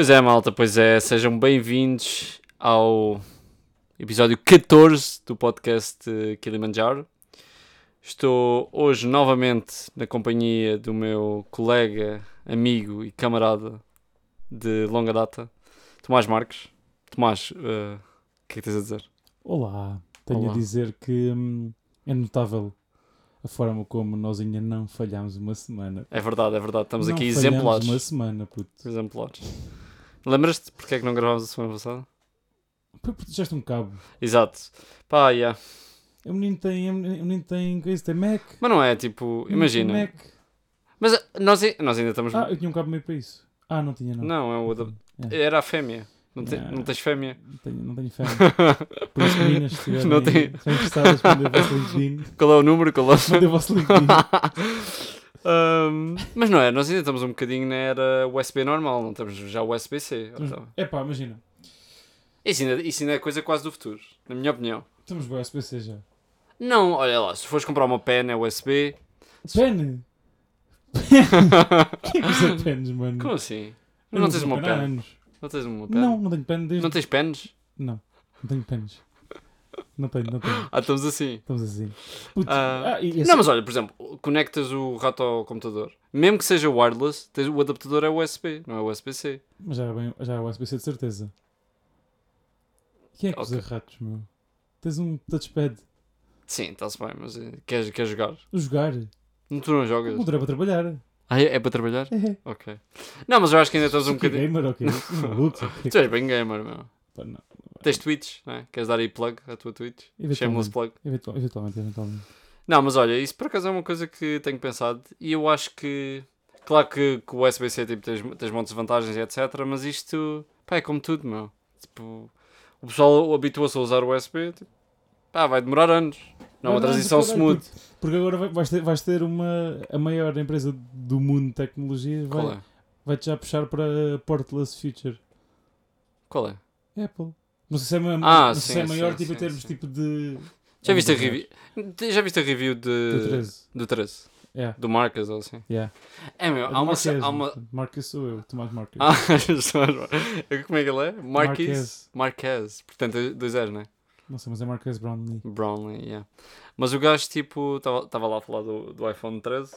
Pois é, malta, pois é. Sejam bem-vindos ao episódio 14 do podcast Kilimanjaro. Estou hoje novamente na companhia do meu colega, amigo e camarada de longa data, Tomás Marques. Tomás, eh, o que é que tens a dizer? Olá, tenho Olá. a dizer que hum, é notável a forma como nós ainda não falhámos uma semana. É verdade, é verdade. Estamos Não aqui exemplares. uma semana, puto. Exemplares. Lembras-te porque é que não gravámos a semana passada? Puto, Já um cabo. Exato. Pá, yeah. O menino tem, o menino tem, coisa, tem Mac. Mas não é tipo, imagina. Mac. Mas eh, nós, nós ainda estamos. Ah, eu tinha um cabo meio para isso. Ah, não tinha, não. Não, é o da... É. Era a fêmea. Não, te- Não. não tens fêmea? Não tenho, não tenho fé. Por isso, meninas, se estiverem tem- interessadas, mandem o vosso LinkedIn. Qual é o número? Qual é o... Mandem o vosso LinkedIn. Ahm, mas não é, nós ainda estamos um bocadinho na era USB normal, não estamos já USB-C. É pá, imagina. Isso ainda, isso ainda é coisa quase do futuro, na minha opinião. Estamos bem USB-C já. Não, olha lá, se fores comprar uma pen é USB. Pen! Quem é que usa pens, mano? Como assim? Eu não uso tens uma pen. Não tens uma pen? Não, não tenho pen desde... Não tens pens? Não, não tenho pens. Não tenho, não tenho. Ah, estamos assim. Estamos assim. Ah, ah, Não, mas olha, por exemplo, conectas o rato ao computador. Mesmo que seja wireless, tens- o adaptador é USB, não é USB-C. mas já é, bem, já é USB-C de certeza. Quem é que usa Ok. ratos, meu? Tens um touchpad. Sim, está-se bem, mas eh, queres, queres jogar? Jogar. Não, tu não jogas? O é para trabalhar. Ah, é, é para trabalhar? É. Ok. Não, mas eu acho que ainda estás um bocadinho. gamer, ok. Maluco, ok. Tu és bem gamer, meu. Pá, não. Tens Twitch, não é? Queres dar aí plug à tua Twitch? Shameless plug. eventual- eventualmente, eventualmente. Não, mas olha, isso por acaso é uma coisa que tenho pensado e eu acho que. Claro que, que o USB-C tipo, tens, tens montes de vantagens e etc. Mas isto. Pá, é como tudo, meu. Tipo, o pessoal habitua-se a usar o USB, tipo, pá, vai demorar anos. Não, é uma Ah, transição caralho, smooth. puto. Porque agora vai- vais ter, vais ter uma, a maior empresa do mundo de tecnologia. Qual Vai, é? vai-te já puxar para Portless Future. Qual é? Apple. Não sei se é, Ah, não sei sim, se é maior sim, tipo, em sim, termos sim. tipo de. Já viste a review? Já viste a review de. Do 13. Do 13? Yeah. Do Marcus ou assim? Yeah. É meu, É há uma. Marquez, Há uma... Marquez sou eu, Tomás Marques. Ah, como é que ele é? Marquez. Marquez. Portanto, dois R's, não é? Não sei, mas é Marquez Brownlee. Brownlee, yeah. Mas o gajo, tipo, estava lá a falar do, do iPhone 13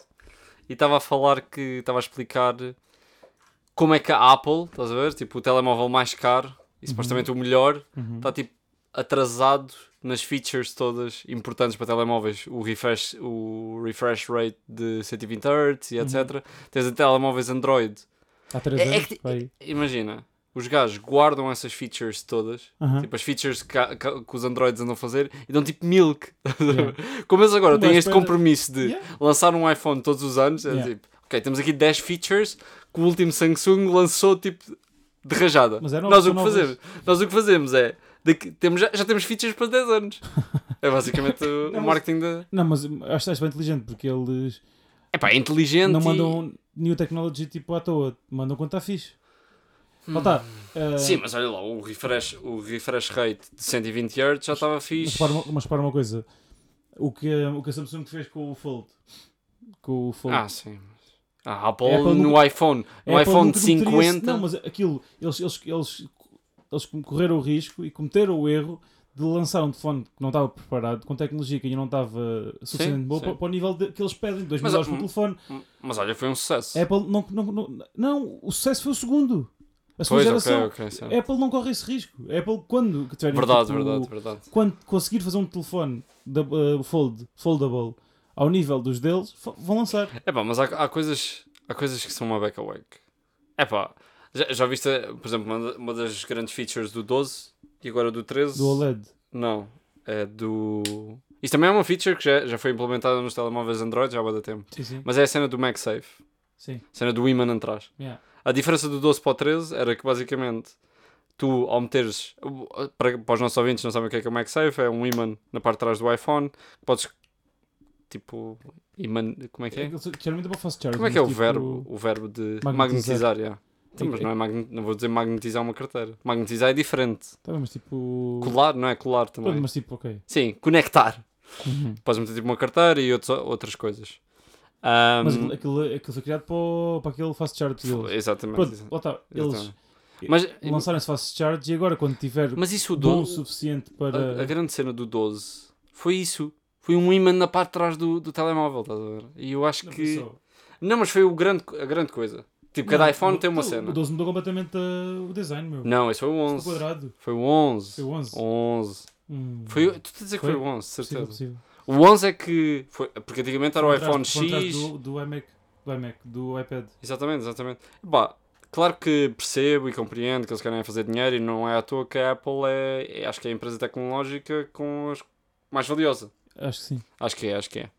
e estava a falar que estava a explicar como é que a Apple, estás a ver? Tipo, o telemóvel mais caro e Uhum. supostamente o melhor, Uhum. está tipo atrasado nas features todas importantes para telemóveis. O refresh, o refresh rate de 120 Hz e etc. Tens até telemóveis Android. Há 3 É- é anos? vai. Imagina, os gajos guardam essas features todas Aham. Tipo, as features que, que- que os Androids andam a fazer e dão tipo milk. Yeah. Como eles agora têm este compromisso de Yeah. lançar um iPhone todos os anos, é Yeah. tipo, ok, temos aqui 10 features que o último Samsung lançou tipo de rajada. Mas é Nós o que novas. fazemos, nós o que fazemos é daqui- temos, já, já temos features para 10 anos. É basicamente o, Não, o mas- marketing da. Não, mas acho que estás bem inteligente porque eles É pá, é inteligente. não e- mandam new technology tipo à toa. Mandam quando está fixe. Lá está. eh, Sim, mas olha lá, o refresh, o refresh rate de 120 Hz já estava Mas fixe. para, uma, mas para uma coisa. O que, a- o que a Samsung fez com o Fold. Com o Fold. Ah, sim. A Apple, A Apple no nunca- iPhone, no iPhone nunca cometeria esse- 50. Não, mas aquilo, eles, eles, eles, eles correram o risco e cometeram o erro de lançar um telefone que não estava preparado, com tecnologia que ainda não estava suficiente boa para, para o nível de- que eles pedem, 2 mil dólares por hum, telefone. Mas olha, foi um sucesso. Apple não, não, não, não, o sucesso foi o segundo. A Pois, segunda ok, geração. ok, sim. A Apple não corre esse risco. Apple, quando tiver Verdade, tipo, verdade, verdade. quando conseguir fazer um telefone da, uh, fold, foldable ao nível dos deles, vão lançar. É pá, mas há, há, coisas, há coisas que são uma beca wake. É pá, já, já viste, por exemplo, uma, da- uma das grandes features do 12 e agora do 13? Do OLED. Não, é do. Isso também é uma feature que já, já foi implementada nos telemóveis Android já há muito tempo. Sim, sim. Mas é a cena do MagSafe, sim. a cena do imã atrás. Yeah. A diferença do 12 para o 13 era que basicamente tu, ao meteres. Para, para os nossos ouvintes não sabem o que é que é o MagSafe, é um imã na parte de trás do iPhone. Podes. Tipo. Imã, como é que é? Geralmente eu faço. Como é que é o tipo, verbo? O verbo de magnetizar. magnetizar, yeah. Então, É- mas é- não, é magn- não vou dizer magnetizar uma carteira. Magnetizar é diferente. Tá mas tipo. Colar, não é colar também. Pronto, mas tipo, ok. Sim, conectar. Uhum. Podes meter tipo uma carteira e outros, outras coisas. Ahm, Mas aquilo, aquilo, foi criado para, para aquele fast charge deles. exatamente. Pronto, exatamente. está. Eles, Exatamente. Mas, lançaram esse fast charge e agora quando tiver mas isso o bom o 12, suficiente a, para... a grande cena do 12 foi isso. Foi um imã na parte de trás do, do telemóvel, estás a ver? E eu acho Não, que. só- Não, mas foi o grande, a grande coisa. Tipo, cada Não, iPhone o- tem uma o- cena. O 12 mudou completamente uh, o design, meu. Não, esse foi o Ficou 11. quadrado. Foi o 11. Foi o 11. 11. Hum, Foi, tu estás a dizer que foi, Foi? o 11, possível, certeza. possível. O 11 é que. Foi, porque antigamente era o Foi iPhone foi X. Do, do iMac, do iMac, do iPad. Exatamente, exatamente. Bah, claro que percebo e compreendo que eles querem fazer dinheiro e não é à toa que a Apple é, é- acho que é a empresa tecnológica com as mais valiosa. Acho que sim. Acho que é, acho que é.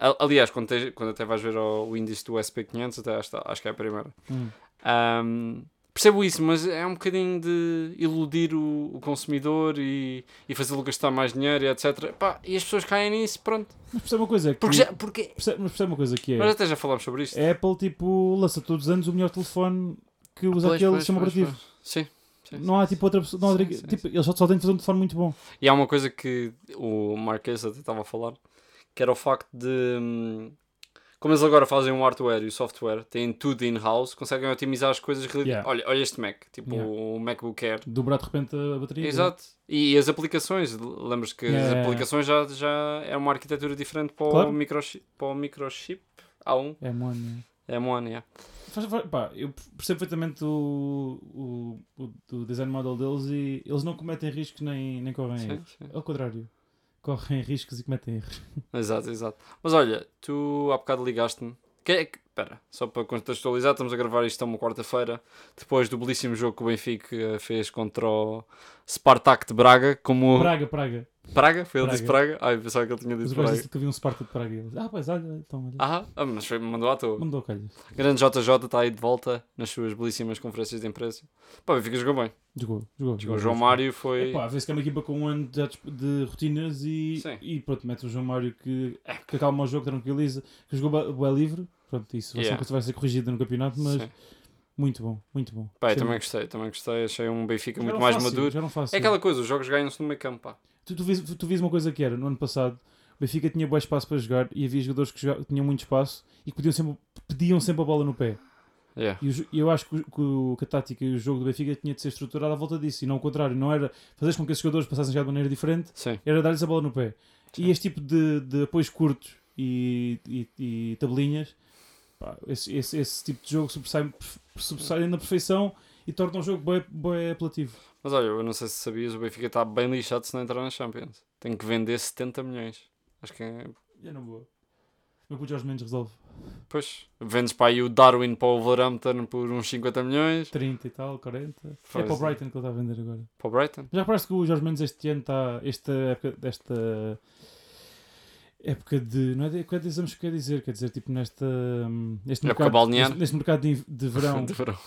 Al- aliás, quando, tens- quando até vais ver o, o índice do SP500, até acho, acho que é a primeira. Hum. Ahm, percebo isso, mas é um bocadinho de iludir o, o consumidor e, e fazê-lo gastar mais dinheiro e etc. Pá, e as pessoas caem nisso, pronto. Mas percebe uma coisa que... Porque já, porque, percebe- mas percebe uma coisa que é... mas até já falámos sobre isto. A Apple, tipo, lança todos os anos o melhor telefone que usa Pois, aquele pois, sistema pois, operativo. Sim. Sim, Não há, tipo, outra pessoa... Não há, Sim, sim, tipo, eles só, só têm de fazer um telefone muito bom. E há uma coisa que o Marques até estava a falar, que era o facto de. hum, Como eles agora fazem o hardware e o software, têm tudo in-house, conseguem otimizar as coisas. Yeah. Olha, olha este Mac, tipo Yeah. o MacBook Air. Dobrar de repente a bateria. Exato. E as aplicações, lembras que Yeah, as aplicações já, já é uma arquitetura diferente para, Claro. o, microchip, para o microchip A1. É, mano. É M1, yeah. Faz- faz- pá, eu percebo perfeitamente o, o, o, design model deles e eles não cometem riscos nem, nem correm Sim, erros. sim. Ao contrário, correm riscos e cometem erros. Exato, exato. Mas olha, tu há bocado ligaste-me. Que é que. Espera, só para contextualizar, estamos a gravar isto uma quarta-feira, depois do belíssimo jogo que o Benfica fez contra o Spartak de Braga, como. Praga, Praga. Praga? Foi ele que disse Praga? Ai, pensava que ele tinha dito Praga. disse que havia um Sparta de Praga. e Eles, ah, pois, olha, então, olha. Ah, ah, mas foi, mandou à toa. Mandou calhas. Grande JJ está aí de volta nas suas belíssimas conferências de imprensa. Pá, o Benfica jogou bem. Jogou, jogou. Jogou o João Mário foi. Epá, vê-se que é uma equipa com um ano de, de rotinas e, Sim. e pronto, mete o João Mário que, que acalma o jogo, tranquiliza, que jogou é livre. Pronto, isso vai ser Yeah. vai ser corrigida no campeonato, mas Sim. muito bom, muito bom. Pá, também muito. gostei, também gostei. Achei um Benfica muito Jogaram mais fácil, maduro. É aquela coisa, os jogos ganham-se no meio campo, pá. Tu, tu, vês, tu vês uma coisa que era, no ano passado, o Benfica tinha bom espaço para jogar e havia jogadores que, joga- que tinham muito espaço e que pediam sempre, pediam sempre a bola no pé. Yeah. E o eu acho que, o- que a tática e o jogo do Benfica tinha de ser estruturado à volta disso e não o contrário. Não era fazer com que esses jogadores passassem jogar de maneira diferente, Sim. era dar-lhes a bola no pé. Sim. E este tipo de, de apoios curtos e, e, e tabelinhas, pá, esse, esse, esse tipo de jogo sobressai, sobressai na perfeição e torna o jogo bem, bem apelativo. Mas olha, eu não sei se sabias, o Benfica está bem lixado se não entrar na Champions. Tem que vender 70 milhões. Acho que é. Eu não vou. Meu puto Jorge Mendes resolve Pois, vendes para aí o Darwin para o Wolverhampton por uns 50 milhões. 30 e tal, 40. É Pois. para o Brighton que ele está a vender agora. Para o Brighton. Já parece que o Jorge Mendes este ano está. Esta época. Desta época de. Não é de de exames que quer dizer, quer dizer, tipo nesta. hum, Neste Época mercado, balnear. neste, neste mercado de, de verão, De verão.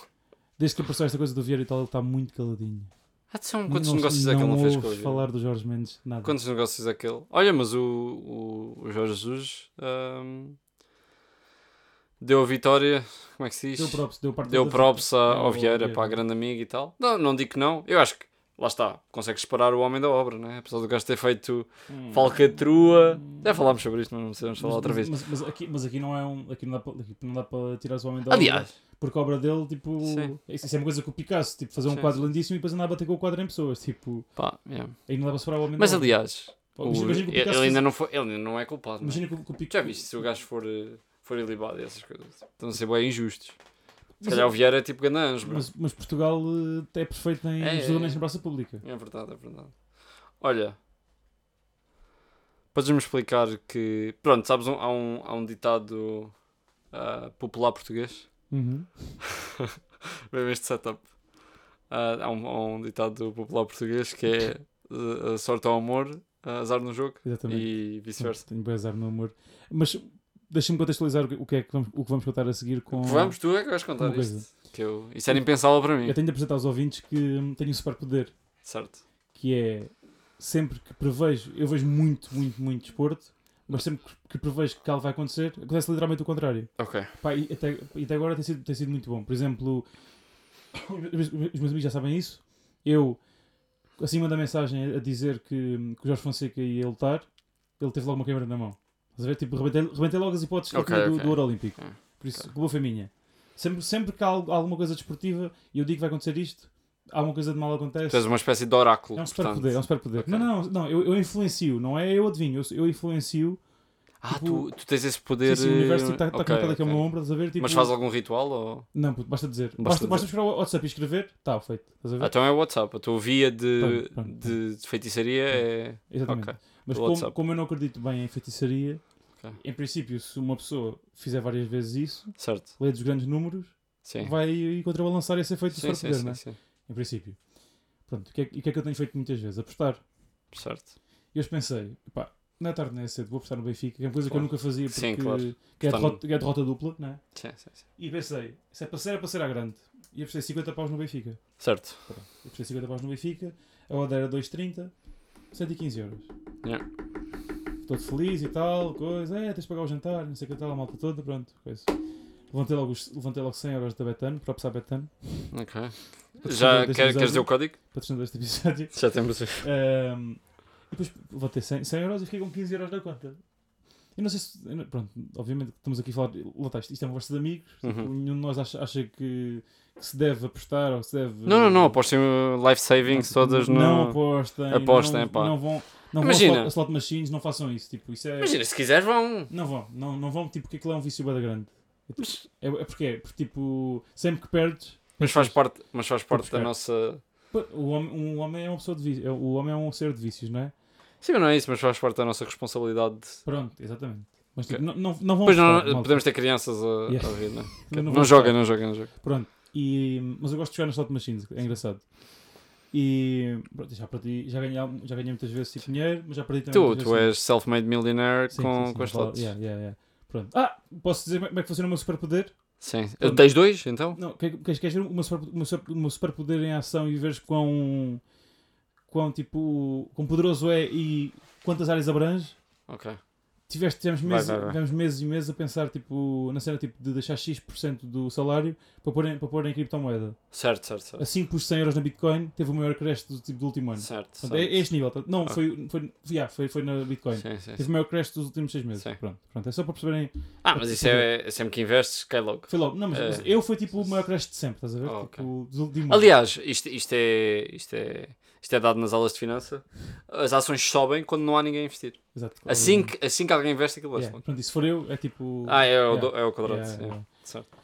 desde que apareceu esta coisa do Vieira e tal, ele está muito caladinho. Ah, são quantos não, negócios é que não ele não fez com o falar do Jorge Mendes, nada. Quantos negócios é que ele. Olha, mas o, o, o Jorge Jesus ahm, deu a vitória. Como é que se diz? Deu props, deu parte Deu props a- ao Vieira, para a grande amiga e tal. Não, não digo que não. Eu acho que, lá está, consegues separar o homem da obra, né? Apesar do gajo ter feito Hum. falcatrua. Já falámos sobre isto, mas não precisamos falar Mas- outra mas- vez. Mas, mas aqui, mas aqui não é um. Aqui não dá para, aqui não dá para tirar o homem da obra. Aliás, Porque a obra dele, tipo. Sim. Isso, é uma coisa que o Picasso, tipo, fazer um Sim, quadro sim. lindíssimo e depois andar a bater com o quadro em pessoas. Tipo, pá, yeah. aí não dá para o Mas aliás, Pô, o- ele, ainda não foi, ele ainda não é culpado. é? Imagina que, o- que o Picasso. Já viste se o gajo for, eh, for ilibado e essas coisas? Estão a ser bem injustos. Se calhar o Vieira é tipo ganãs. Mas, mas Portugal eh, é perfeito em É, é, julgamentos é. na praça pública. É verdade, é verdade. Olha, podes-me explicar que. Pronto, sabes, um- há, um, há um ditado ah, popular português. Uhum. Bem, este setup. Ah, há, um, há um ditado popular português que é ah, sorte ao amor, ah, azar no jogo Exatamente. e vice-versa. Tenho bem azar no amor. Mas deixa-me contextualizar o que- é que vamos, o que vamos contar a seguir com. Vamos, tu é que vais contar isto. Que eu, isso era impensável para mim. Eu tenho de apresentar aos ouvintes que hum, tenho um superpoder. Certo. que é sempre que prevejo, eu vejo muito, muito, muito desporto, mas sempre que- prevejo que algo vai acontecer, acontece literalmente o contrário. Ok. Pá, e, até, e até agora tem sido, tem sido muito bom. Por exemplo, os, meus amigos já sabem isso. Eu, assim, mando a mensagem a dizer que, que o Jorge Fonseca ia lutar, ele teve logo uma câmera na mão. Estás a ver? Tipo, rebentei, rebentei logo as hipóteses Ok, do, ok. do Ouro Olímpico. Ok. Por isso, Ok. a boa foi minha. Sempre, sempre que há al- alguma coisa desportiva e eu digo que vai acontecer isto, alguma coisa de mal acontece. Tu és uma espécie de oráculo. É um portanto. superpoder, é um superpoder. Ok. Não, não, não, eu, eu influencio, não é eu adivinho, eu, eu influencio. Ah, Tipo- tu, tu tens esse poder. Sim, sim, o universo está eh, tá ok, conectado aqui ao ok. meu ombro, estás a ver? Tipo, Mas faz algum ritual? Ou... Não, puto, basta dizer. Basta Basta, basta o WhatsApp e escrever, está feito. Estás a ver? Ah, então é o WhatsApp. A tua via de, Pronto, pronto, de, feitiçaria é. Exatamente. Ok. Mas do como, como eu não acredito bem em feitiçaria, em princípio, se uma pessoa fizer várias vezes isso, Certo. lê dos grandes números, Sim. vai contrabalançar esse efeito Sim, sim, superpoder, sim, não é? sim. Em princípio. Pronto, o que, é, e o que é que eu tenho feito muitas vezes? Apostar. Certo. E hoje pensei, pá, não é tarde nem é cedo, vou apostar no Benfica, que é uma coisa que eu Claro. nunca fazia porque Sim, claro. que, é derrota, que é derrota dupla, não é? Sim, sim, sim. E pensei, se é para ser, é para ser à grande. E apostei 50 paus no Benfica. Certo. Pronto. Eu apostei 50 paus no Benfica, a odd era 2,30, 115 euros. Yeah. Todo feliz e tal, coisa, é, tens de pagar o jantar, não sei o que tal, a malta toda, pronto, coisa. Levantei logo, levantei logo 100 euros da Betano, para apostar Betano, Ok. Já quer, queres dizer o código? patrocinador deste episódio. Já temos. Ahm, e depois levantei 100, 100 euros e fiquei com 15 euros na conta. Eu não sei se. não- Pronto, obviamente estamos aqui a falar. Lá isto isto é uma conversa de amigos. tipo, Uhum. nenhum de nós acha, acha que, que se deve apostar ou se deve. Não, não, não. Apostem life savings todas no. Não apostem. Apostem, não, pá. Não vão. Não Imagina. vão a slot, machines, não façam isso. Tipo, isso é. Imagina, se quiseres, vão. Não vão, não, não vão, tipo, porque aquilo é um vício bada grande. É, é porque é, porque tipo, sempre que perdes. Mas faz parte, mas faz parte da nossa. O homem, um homem é uma pessoa de vícios. O homem é um ser de vícios, não é? Sim, mas não é isso, mas faz parte da nossa responsabilidade. Pronto, exatamente. Mas tipo, não, não, não vão Depois não, podemos ter crianças a, Yeah. a ouvir, não é? Não Não, apostar. não joguem, não joguem. Pronto. E, mas eu gosto de jogar nas slot machines, é engraçado. E pronto, já, perdi, já, ganhei, já ganhei muitas vezes tipo, dinheiro, mas já perdi também. Tu, tu és self-made millionaire Sim, com, sim, com as slots. yeah, yeah, yeah. Pronto. Ah, posso dizer como é que funciona o meu superpoder? Sim. Pronto. Tens dois, então? Não, quer- queres, queres ver meu, super, meu super- meu superpoder em ação e veres quão, quão, tipo, quão poderoso é e quantas áreas abrange? Ok. Tiveste, tivemos, Vai, meses, vai, vai. tivemos meses e meses a pensar tipo, na cena tipo, de deixar X% do salário para pôr em, para pôr em criptomoeda. Certo, certo, certo. Assim que pus 100 euros na Bitcoin, teve o maior crash do, tipo, do último ano. Certo, Portanto, certo. é, é este nível. tá? Não, Ok. foi, foi, yeah, foi, foi na Bitcoin. Sim, sim, Teve sim. o maior crash dos últimos 6 meses. Pronto, pronto, é só para perceberem. Ah, mas isso é, é sempre que investes, cai logo. Foi logo. Não, mas, É. eu foi tipo o maior crash de sempre, estás a ver? Oh, tipo, dos últimos Aliás, isto, isto, é, isto, é, isto é dado nas aulas de finança. As ações sobem quando não há ninguém a investir. Exato. Assim que, assim que alguém investe, aquilo vai Yeah. Pronto, e se for eu, é tipo. Ah, é o, Yeah. é o quadrado. Yeah, yeah. Certo.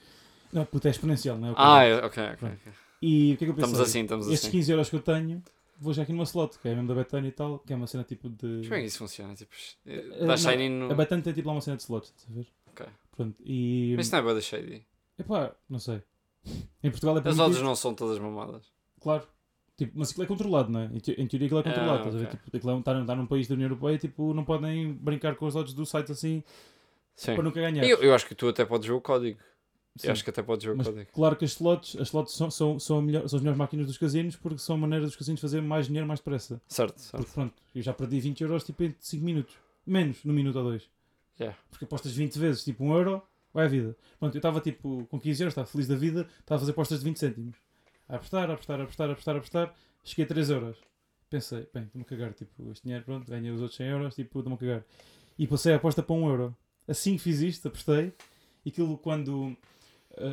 Não, puta, é exponencial, não é? o Ah, é, ok, ok. Pronto. E o que é que eu pensei? Estamos assim, estamos Estes assim. 15 euros que eu tenho, vou já aqui numa slot, que é mesmo da Betano e tal, que é uma cena tipo de. Como é que isso funciona? Tipo, Eh, dá não, shiny no. A Betano tem tipo lá uma cena de slots, estás a ver? Ok. Pronto, e. Mas isso não é boa da shady. Epá, não sei. Em Portugal é As odds não são todas mamadas. Claro. Tipo, mas aquilo é controlado, não é? Em, te- em teoria aquilo é controlado, Ah, a ver? Tipo, aquilo é um- está, num- está num país da União Europeia, tipo, não podem brincar com os odds do site assim Sim. para nunca ganhar. Eu, eu acho que tu até podes ver o código. Sim. Eu acho que até podes ver o Mas código. claro que as slots, as slots são, são, são, melhor- são as melhores máquinas dos casinos porque são a maneira dos casinos fazer mais dinheiro mais depressa. Certo, certo. Porque pronto, eu já perdi 20 euros tipo em 5 minutos. Menos, num minuto ou dois. Yeah. Porque apostas 20 vezes, tipo 1 euro, vai a vida. Pronto, eu estava tipo com 15 euros, estava feliz da vida, estava a fazer apostas de 20 cêntimos. A apostar, a apostar, a apostar, a apostar, a apostar. Cheguei a 3 euros. Pensei, bem, estou-me a cagar, tipo, este dinheiro, pronto, ganhei os outros 100 euros, tipo, estou-me a cagar. E passei a aposta para 1 euro. Assim que fiz isto, apostei, e aquilo quando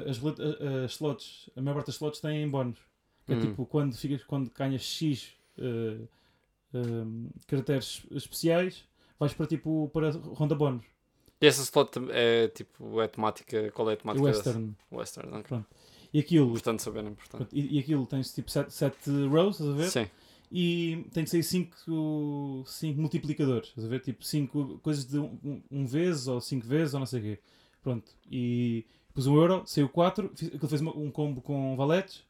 as, rolet- uh, as slots, a maior parte das slots têm bónus. Que é Hum. tipo, quando, ficas, quando ganhas X uh, um, caracteres especiais, vais para tipo, para ronda bónus. E essa slot é tipo, é temática. Qual é a temática? dessa? Western. Western, ok. E aquilo, Importante saber, importante. e, e aquilo tens tipo 7 rows, estás a ver? Sim, E tem que sair 5 multiplicadores, estás a ver? Tipo 5 coisas de um, um- um vezes ou 5 vezes ou não sei o quê. Pronto. E pus um euro, saiu 4, aquilo fez um combo com valetes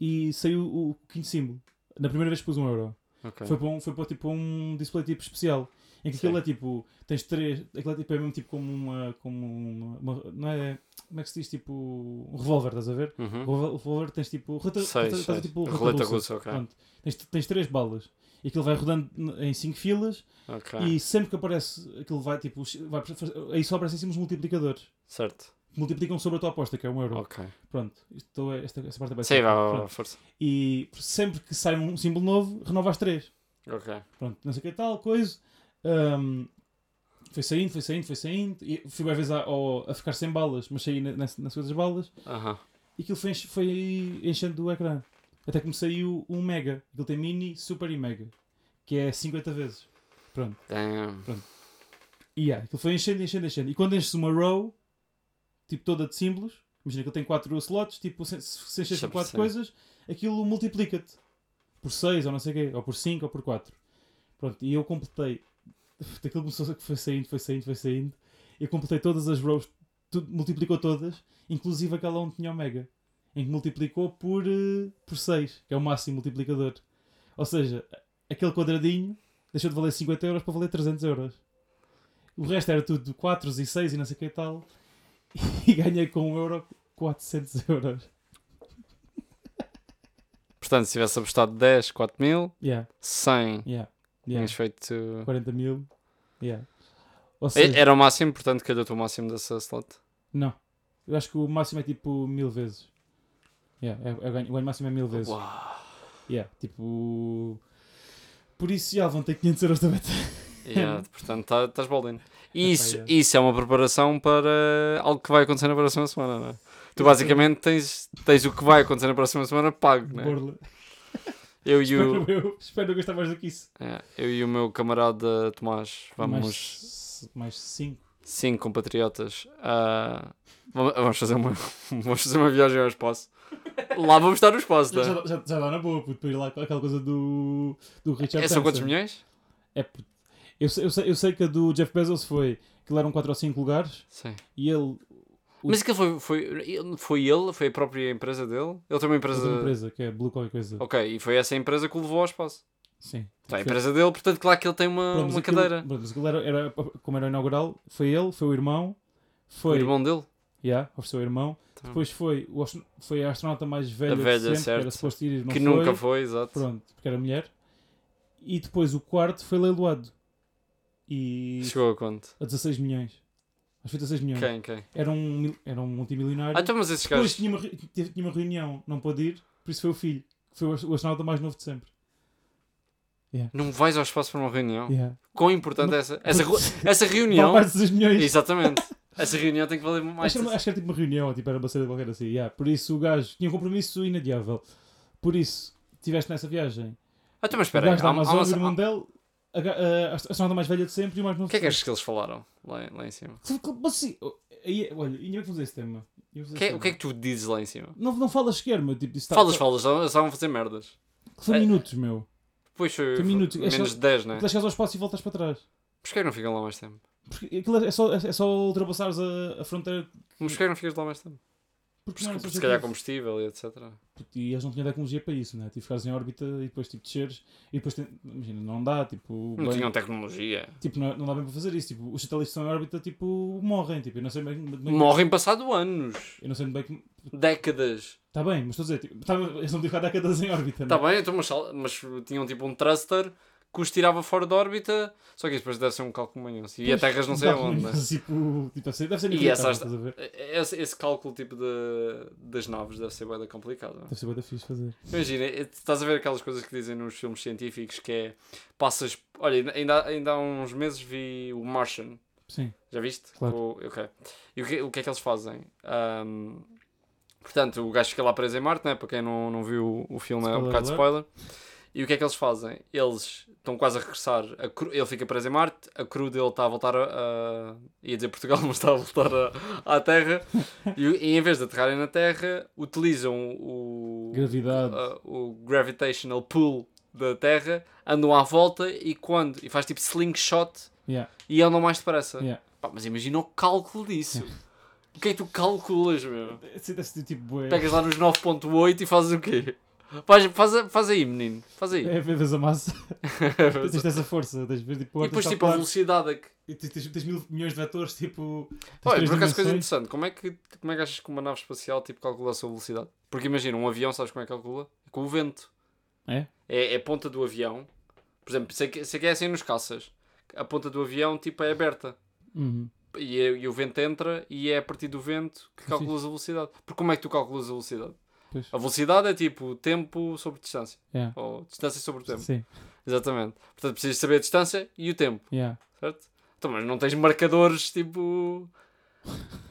e saiu o quinto símbolo. Na primeira vez que pus um euro. ok. Foi para, um, foi para tipo um display tipo especial. Em que aquilo Sim. é tipo, tens três, aquilo é, tipo, é mesmo tipo como uma, como uma, uma- não é, como é que se diz, tipo, um revólver, estás a ver? Uhum. O revólver tens tipo, rota, Sei, rota- sei. tipo Roleta russa, ok. Pronto. Tens, tens três balas. E aquilo vai rodando em 5 filas Ok. e sempre que aparece, aquilo vai tipo, vai, aí só aparecem assim os multiplicadores. Certo. Multiplicam sobre a tua aposta, que é um euro. Ok. Pronto. Isto é, esta, essa parte é bem vá, vá, Pronto. força. E sempre que sai um símbolo novo, renova as três. Ok. Pronto, não sei o que tal, coisa. Ahm, foi saindo, foi saindo, foi saindo. E fui uma vez a, ao- a ficar sem balas, mas saí na- nas, nas coisas balas. Aham. E aquilo foi, foi enchendo o ecrã. Até que me saiu um mega. Aquilo tem mini, super e mega. Que é 50 vezes. Pronto. Damn. E yeah, aquilo foi enchendo, enchendo, enchendo. E quando enches uma row, tipo toda de símbolos, imagina que ele tem 4 slots, tipo, se, se enches Já 4 percebi. coisas, aquilo multiplica-te. Por 6 ou não sei o quê, ou por 5 ou por 4. Pronto, e eu completei. Daquilo começou a que foi saindo, foi saindo, foi saindo. Eu completei todas as rows, tudo, multiplicou todas, inclusive aquela onde tinha o mega. Em que multiplicou por, eh, por 6, que é o máximo multiplicador. Ou seja, aquele quadradinho deixou de valer 50 euros para valer 300 euros. O resto era tudo 4 e 6 e não sei o que e tal. E ganhei com um euro 400 euros. Portanto, se tivesse apostado 10, 4 mil, Yeah, 100, yeah, yeah. tinhas feito. 40 mil. Yeah. E- seja, Era o máximo, portanto, calhou-te o máximo dessa slot. não. Eu acho que o máximo é tipo mil vezes. Yeah, é, é o, ganho, o ganho máximo é mil vezes. Uau. Yeah, tipo. Por isso já levantei 500 euros da beta. Yeah, portanto, tá- estás bolding. Epá, isso, yeah. isso é uma preparação para algo que vai acontecer na próxima semana, não é? Tu basicamente tens, tens o que vai acontecer na próxima semana pago, não é? Borla. Eu e o, Espero, eu, espero não gastar mais do que isso. é, eu e o meu camarada Tomás vamos, Mais, mais 5. cinco compatriotas, ah, vamos fazer uma vamos fazer uma viagem ao espaço. Lá vamos estar no espaço, é? já, já, já dá na boa, puto, para ir lá com aquela coisa do, do Richard É, são quantos milhões? É, eu, sei, eu, sei, eu sei que a do Jeff Bezos foi que eram 4 ou 5 lugares Sim. e ele. O- Mas aquilo foi, foi, ele- foi ele? Foi a própria empresa dele? Ele tem uma Outra empresa... empresa, que é Blue qualquer coisa. Ok, e foi essa empresa que o levou ao espaço. Sim. Então, a empresa dele, portanto, claro que ele tem uma, Pronto, uma aquilo- cadeira. mas aquilo era, era, como era o inaugural, foi ele, foi o irmão, O foi. irmão dele. Yeah, ofereceu o irmão. Então, Depois foi, o, foi a astronauta mais velha, A velha, sempre, que era certo. suposto ir, não que foi. nunca foi, exato. Pronto, porque era mulher. E depois o quarto foi leiloado. E Chegou a quanto? a 16 milhões. Que foi 16 milhões. Quem, quem? Era, um, era um multimilionário. Ah, então, mas esses depois tinha uma, re- teve- tinha uma reunião, não pôde ir, por isso foi o filho. Que foi o ast- o astronauta mais novo de sempre. Não vais ao espaço para uma reunião? Yeah. Quão importante é essa? Essa, ru- essa reunião... mais de 16 milhões. Exatamente. Essa reunião tem que valer mais... Acho que, era, acho que era tipo uma reunião, tipo, era uma cena qualquer assim. Yeah. Por isso o gajo tinha um compromisso inadiável. Por isso, estiveste nessa viagem. Ah, então, mas o espera aí. gajo da há uma- Amazon, uma- o irmão dele, a, a, astronauta mais velha de sempre e o mais novo O que é que achas que eles falaram lá, lá em cima? Mas oh, aí, olha, ainda bem que fazer esse tema. Que, é, o que é que tu dizes lá em cima? Não, não falas sequer, meu. Tipo, isso tá- Falas, tá- falas, estavam a fazer merdas. Foi É. minutos, meu. Depois foi, Foi minutos. É menos de 10, né? Tu chegas ao espaço e voltas para trás. Porquê que não ficam lá mais tempo? Porque aquilo é só, é só ultrapassares a, a fronteira. Mas porquê que não ficas lá mais tempo? Porque não Se, só se calhar objetivo. combustível e etc. E eles não tinham tecnologia para isso, né? Tipo, ficares em órbita e depois tipo desceres e depois imagina, não dá, tipo, Não bem- tinham tecnologia. tipo não, não dá bem para fazer isso, tipo, os satélites estão em órbita, tipo, morrem, tipo, eu não sei bem, bem Morrem passado anos. eu não sei bem como, Décadas. está bem, mas estou a dizer, tipo, tá, eles não ficam décadas em órbita, Está né? bem, então, mas, mas tinham tipo um thruster que os tirava fora da órbita. Só que depois deve ser um cálculo manhoso. E a Terras não sei aonde. né? Tipo, tipo, ser, deve ser E essas-? Esse, esse cálculo tipo de, das naves deve ser bem complicado. não é? Deve ser bem fixe fazer. Imagina, eh, estás a ver aquelas coisas que dizem nos filmes científicos que é passas. Olha, ainda, ainda há uns meses vi o Martian. Sim, Já viste? Claro. O, ok. E o que, o que é que eles fazem? Ahm, portanto, o gajo fica lá preso em Marte, né? para quem não, não viu o filme é um Spoiler bocado de alert. spoiler. E o que é que eles fazem? Eles estão quase a regressar. A cru- ele fica preso em Marte, a crew dele está a voltar a. a- ia dizer Portugal, mas está a voltar a- à Terra. e, e em vez de aterrarem na Terra, utilizam o, gravidade. a- o gravitational pull da Terra, andam à volta e quando. e faz tipo slingshot Yeah, e andam mais depressa. yeah. Pá, mas imagina o cálculo disso. O que é que tu calculas, meu? Tipo. Pegas lá nos 9.8 e fazes o quê? Faz, faz, faz aí, menino. Faz aí. É, vês a massa. tens essa força. Tens, tipo, e depois, tipo, a velocidade é que. e tens, tens, tens mil milhões de vetores, tipo. Olha, por acaso, coisa interessante. Como é, que, como é que achas que uma nave espacial tipo, calcula a sua velocidade? Porque imagina, um avião, sabes como é que calcula? Com o vento. É? É, é a ponta do avião. Por exemplo, sei que, sei que é assim nos caças. A ponta do avião, tipo, é aberta. Uhum. E, é- e o vento entra e é a partir do vento que Sim. calculas a velocidade. Porque como é que tu calculas a velocidade? Pois. A velocidade é tipo tempo sobre distância. Yeah. Ou distância sobre tempo. Sim. Exatamente. Portanto, precisas saber a distância e o tempo, Yeah. certo? Então, mas não tens marcadores tipo.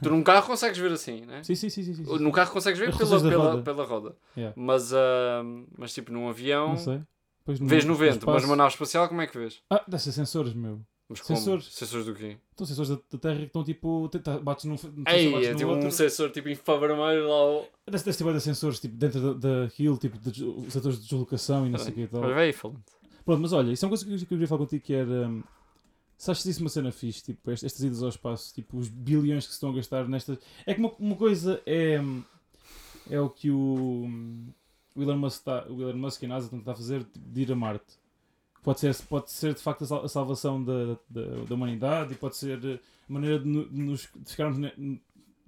Tu num carro consegues ver assim, né? Sim, sim, sim. sim, sim. No carro consegues ver As pela, pela, roda. pela roda. Yeah. Mas, ah, mas tipo num avião, Não sei. Depois vês no vento. Mas espaço- numa nave espacial, como é que vês? Ah, deve ser sensores, meu. Mas como? Sensores. Sensores do quê? Estão sensores da, da Terra que estão tipo. te- tá- bates num. Ei, bates é tipo um outro. sensor tipo infravermelho lá. ao- Deve, deve ter de sensores tipo, dentro da, da hill, tipo, de, setores de deslocação e não sei o que e tal. Mas vai falando. Pronto, mas olha, isso é uma coisa que eu, que eu queria falar contigo que era. hum, se achas isso uma cena fixe, tipo, est- estas idas ao espaço, tipo, os bilhões que se estão a gastar nestas. É que uma, uma coisa é. hum, É o que o. hum, O Elon Musk, tá, o Elon Musk e a NASA estão a fazer tipo, de ir a Marte. Pode ser, pode ser de facto a sal- a salvação da, da, da humanidade e pode ser eh, a maneira de, no- de nos, de ficarmos ne-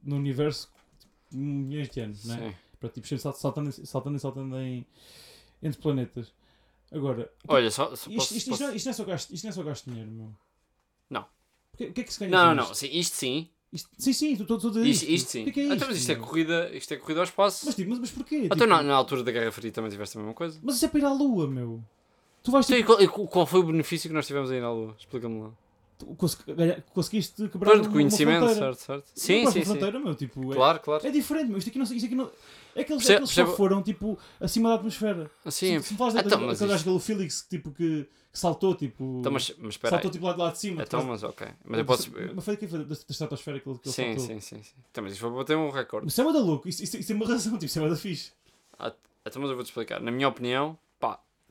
no universo tipo, milhões de anos, não é? Sim. Para tipo, saltando, e- saltando e saltando em, entre planetas. Agora, Olha, só. só isto, posso- isto, isto, posso- não, é- isto não é só gasto, isto não é só gasto de dinheiro, meu. Não. O que, o que é que se ganha Não, não, isto? sim, isto sim. Isto- sim, sim, estou a dizer Isto, isto sim. O que é que é Ah, isto? então, mas isto é corrida, isto é corrida ao espaço. Mas, tipo, mas, mas porquê? Então Tipo, na, na altura da Guerra Fria também tiveste a mesma coisa. Mas isso é para ir à Lua, meu. Tu vais Sim, e qual, foi o benefício que nós tivemos aí na Lua? Explica-me lá. conseguiste quebrar de uma- uma conhecimento, fronteira. certo, certo. Sim, sim, uma sim. fronteira, meu, tipo, é- Claro, claro. É diferente, meu. Isto aqui não, isto aqui não... É que eles, é que eles só foram, tipo, acima da atmosfera. Assim, se, se me falas então, daquele mas daquele gajo, isto- Felix, tipo, que, que saltou, tipo... então, mas, mas espera saltou, tipo, lá de lá de cima. Então, de mas ok. Mas eu posso... Mas foi da, da estratosfera que ele, que ele Sim, saltou. sim, sim, sim. Então, mas isto foi para bater um recorde. Isso é uma da louco, isso, isso, isso é uma razão, tipo, isso é uma da fixe. Então, mas eu vou-te explicar. Na minha opinião,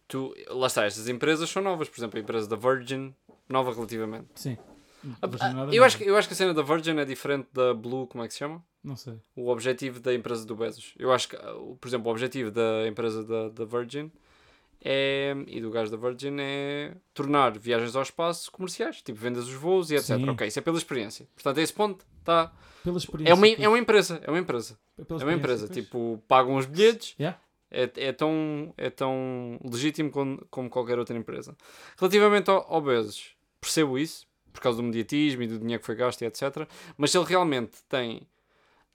tu... Lá está, estas empresas são novas. Por exemplo, a empresa da Virgin, nova relativamente. Sim. Eu, acho que, eu acho que a cena da Virgin é diferente da Blue, como é que se chama? Não sei. o objetivo da empresa do Bezos. Eu acho que, por exemplo, o objetivo da empresa da, da Virgin é, e do gajo da Virgin é tornar viagens ao espaço comerciais, tipo vendas os voos e etc. Sim. Ok, isso é pela experiência. Portanto, a esse ponto tá, Pela experiência. é, uma, pois. é uma empresa, é uma empresa. Pela É uma empresa, experiência, tipo, pagam os bilhetes, Yeah. É, é, tão, é tão legítimo como, como qualquer outra empresa. Relativamente ao, ao Bezos, percebo isso, por causa do mediatismo e do dinheiro que foi gasto e etc. Mas se ele realmente tem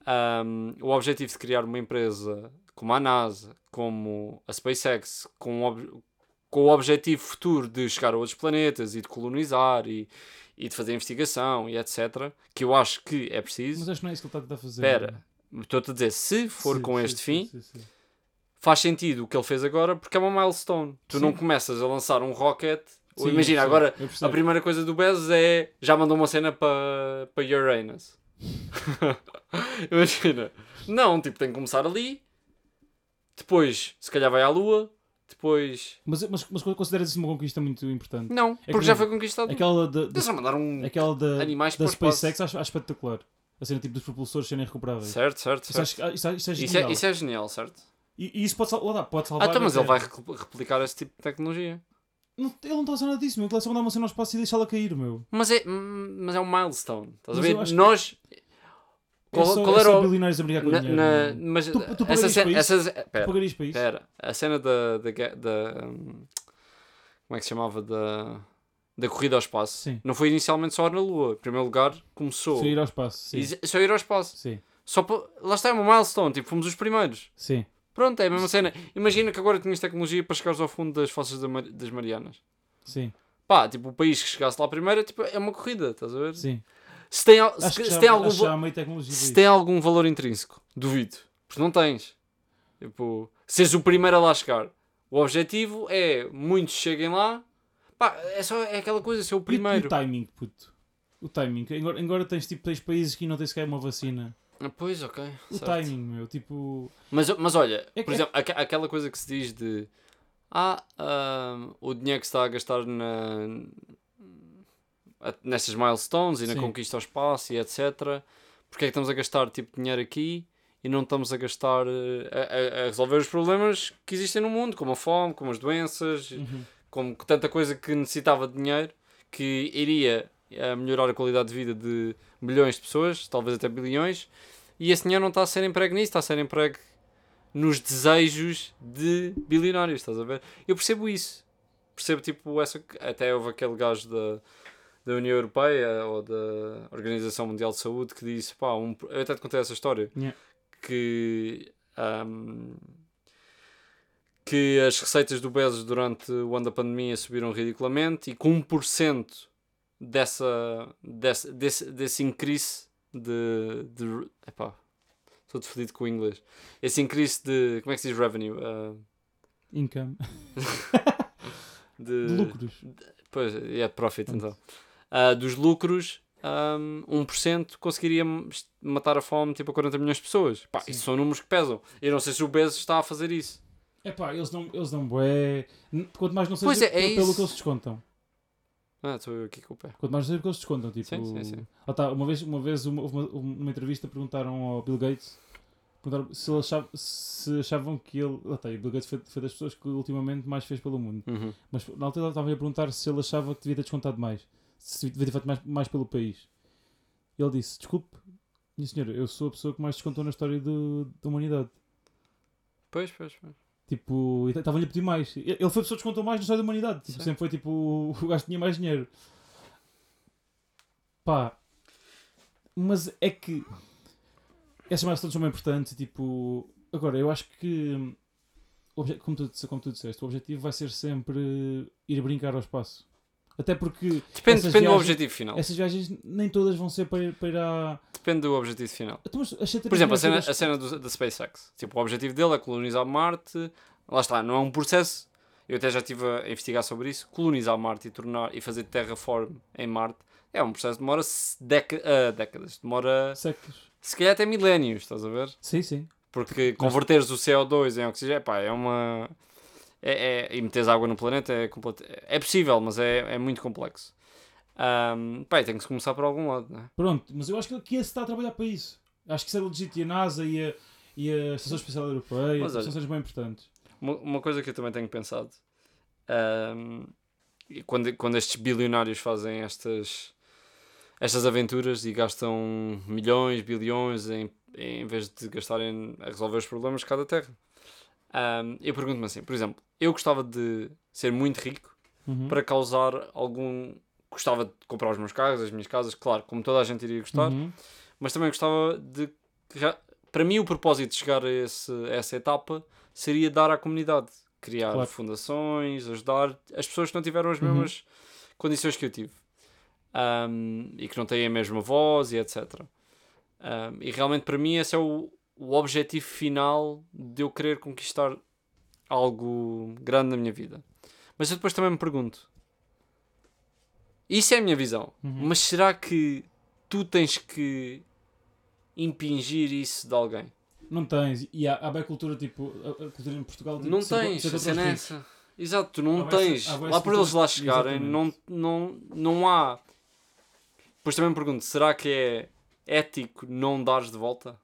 ahm, o objetivo de criar uma empresa como a NASA, como a SpaceX, com, o ob- com o objetivo futuro de chegar a outros planetas e de colonizar e, e de fazer investigação e etc., que eu acho que é preciso. Mas acho que não é isso que ele está a fazer. Espera, estou-te a dizer, se for Sim, com sim, este sim, fim. Faz sentido o que ele fez agora porque é uma milestone. Tu Sim. não começas a lançar um rocket. ou Sim, imagina, agora a primeira coisa do Bezos é já mandou uma cena para para Uranus. imagina. Não, tipo, tem que começar ali. Depois, se calhar vai à Lua. Depois. Mas, mas, mas consideras isso uma conquista muito importante? Não, que porque já foi conquistado. Aquela Eles já mandaram um. aquela da, animais da. SpaceX acho, acho espetacular. A cena tipo dos propulsores serem recuperáveis. Certo, certo, Isso, certo. acho, que- isso, isso é Isso é, isso é genial, certo? E, e isso pode, sal- lá pode Ah, salvar. então, mas a ele vai replicar esse tipo de tecnologia. Não, ele não está a fazer nada disso, meu. Ele está só mandar uma cena ao espaço e deixá-la cair, meu. Mas é, mas é um milestone. Estás a Mas ver? que- Nós. Qual, qual era o. bilionários a brigar com Na, dinheiro. na- mas Tu- tu essa cena. para? Essa, Tu pera, pagarias para isso? pera, a cena da. da, ga- da como é que se chamava? Da, da corrida ao espaço. Sim. Não foi inicialmente só na Lua. Em primeiro lugar, começou. Só ir ao espaço. Sim. Só ir ao espaço. Sim. Só pa- lá está, é uma milestone. Tipo, fomos os primeiros. Sim. Pronto, é a mesma cena. Imagina que agora tinhas tecnologia para chegares ao fundo das fossas das Marianas. Sim. Pá, tipo, o país que chegasse lá primeiro é, tipo, é uma corrida, estás a ver? Sim. Se tem, se, se já, tem algum se tem algum valor intrínseco, duvido. Porque não tens. Tipo, seres o primeiro a lá chegar. O objetivo é muitos cheguem lá. Pá, é só é aquela coisa, ser o E- E, primeiro. o timing, puto. O timing. Agora, agora tens, tipo, tens países que não têm sequer uma vacina. Pois, ok. O certo. timing, meu. Tipo... Mas, mas olha, É por que- exemplo, aque- aquela coisa que se diz de ah, o dinheiro que se está a gastar na, nestas milestones e na Sim. conquista ao espaço e etc. Porque é que estamos a gastar tipo dinheiro aqui e não estamos a gastar eh, a, a- a resolver os problemas que existem no mundo, como a fome, como as doenças, Uhum. como tanta coisa que necessitava de dinheiro que iria eh, melhorar a qualidade de vida de milhões de pessoas, talvez até bilhões, e esse dinheiro não está a ser emprego nisso, está a ser emprego nos desejos de bilionários, estás a ver? Eu percebo isso. Percebo tipo essa. Até houve aquele gajo da, da União Europeia ou da Organização Mundial de Saúde que disse, pá, um, eu até te contei essa história, Yeah. que ahm, que as receitas do Bezos durante o ano da pandemia subiram ridiculamente e que 1% dessa, dessa desse, desse increase de, de epá, estou fodido com o inglês esse increase de, como é que se diz revenue? Uh, Income. de, De lucros. Pois, é profit Pronto. então. Ah, dos lucros, um, 1% conseguiria matar a fome tipo a 40 milhões de pessoas. Pá, Sim. isso são números que pesam. Eu não sei se o Bezos está a fazer isso. É pá, eles dão, eles dão bué. N- Quanto mais não seja Pois é, é pelo isso. que eles descontam. Ah, estou eu o pé. Quanto mais não seja o que eles descontam. Tipo, Sim, sim, sim. Ah, tá, uma vez, uma vez uma, uma, numa entrevista perguntaram ao Bill Gates perguntaram se, achava, se achavam que ele. Ah, tá, e o Bill Gates foi, foi das pessoas que ultimamente mais fez pelo mundo. Uhum. Mas na altura estava a perguntar se ele achava que devia ter descontado mais. Se devia ter feito mais, mais pelo país. Ele disse: Desculpe, minha senhora, eu sou a pessoa que mais descontou na história do, da humanidade. Pois, pois, pois. Tipo, estavam-lhe a pedir mais. Ele foi a pessoa que descontou mais na história da humanidade. Tipo, sempre foi tipo o gajo tinha mais dinheiro. Pá. Mas é que essas mais todas são bem importantes. Tipo, agora eu acho que, obje- como tu, como tu disseste, o objetivo vai ser sempre ir brincar ao espaço. Até porque Depende, depende do viagens- objetivo final. essas viagens nem todas vão ser para ir, para. Depende do objetivo final. Então, Por exemplo, a cena, todas- a cena do, da SpaceX. Tipo, o objetivo dele é colonizar Marte. Lá está, não é um processo. Eu até já estive a investigar sobre isso. Colonizar Marte e tornar e fazer terraform em Marte é um processo que demora deca- ah, décadas. Demora Séculos. se calhar até milénios, estás a ver? Sim, sim. Porque converteres o CO2 em oxigênio, pá, é uma. É, é- e meteres água no planeta é, é possível, mas é, é muito complexo. Um, pá, tem que se começar por algum lado, né? Pronto, mas eu acho que aqui se está a trabalhar para isso. Acho que isso é legítimo. E a NASA e a, e a Estação Espacial Europeia Mas são coisas bem importantes. Uma, uma coisa que eu também tenho pensado, um, quando, quando estes bilionários fazem estas, estas aventuras e gastam milhões, bilhões em, em vez de gastarem a resolver os problemas de cada terra. Um, eu pergunto-me assim, por exemplo, eu gostava de ser muito rico Uhum. para causar algum. Gostava de comprar os meus carros, as minhas casas, claro, como toda a gente iria gostar, Uhum. mas também gostava de. Para mim, o propósito de chegar a, esse, a essa etapa seria dar à comunidade, criar Claro. fundações, ajudar as pessoas que não tiveram as Uhum. mesmas condições que eu tive Ahm, e que não têm a mesma voz e etc. Ahm, e realmente, para mim, esse é o, o objetivo final de eu querer conquistar algo grande na minha vida. Mas eu depois também me pergunto: isso é a minha visão, Uhum. mas será que tu tens que impingir isso de alguém? Não tens. E há, há bem cultura, tipo, a, a cultura em Portugal. Tipo, não tens, os é ricos. essa. Exato, tu não Há tens. há Lá por eles lá chegarem, não, não, não há. Depois também me pergunto: será que é ético não dares de volta?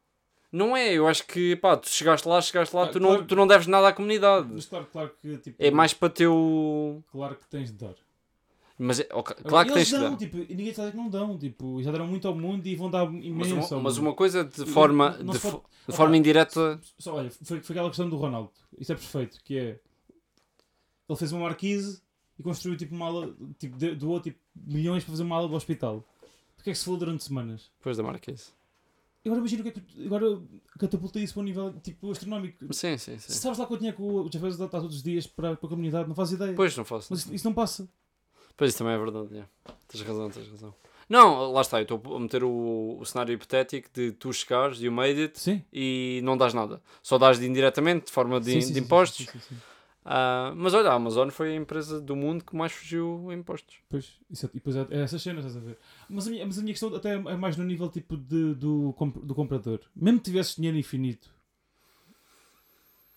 Não é, eu acho que pá, tu chegaste lá, chegaste lá, tu, não, claro. tu não deves nada à comunidade. Mas claro, claro que tipo, É mais para teu. Claro que tens de dar. Mas é, ok, claro que Eles tens de dão, dar. tipo, e ninguém está a dizer que não dão. Tipo, já deram muito ao mundo e vão dar Mas imenso. uma, ao mas uma coisa de Não- forma, não de, se fo- pode- de forma indireta. Só, olha, foi, foi aquela questão do Ronaldo. Isso é perfeito, que é... Ele fez uma marquise e construiu tipo uma ala... Tipo, de- doou tipo, milhões para fazer uma ala do hospital. Do que é que se falou durante semanas? Depois da Marquise. Agora imagina o que é que... Agora catapulta isso para um nível tipo astronómico. Sim, sim, Se sim. sabes lá quanto dinheiro que o Jeff Bezos dá todos os dias para, para a comunidade, não faz ideia. Pois não faço. Mas isso, isso não passa. Pois isso também é verdade, yeah. tens razão, tens razão. Não, lá está, eu estou a meter o, o cenário hipotético de tu chegares, you made it, Sim. e não dás nada. Só dás de indiretamente, de forma de, Sim, de sim, sim, impostos. sim, sim, Ah, mas olha, a Amazon foi a empresa do mundo que mais fugiu a impostos. Pois, isso é, e depois é, é essas cenas, estás a ver? Mas a minha, mas a minha questão até é mais no nível tipo de, do, do comprador. Mesmo que tivesses dinheiro infinito,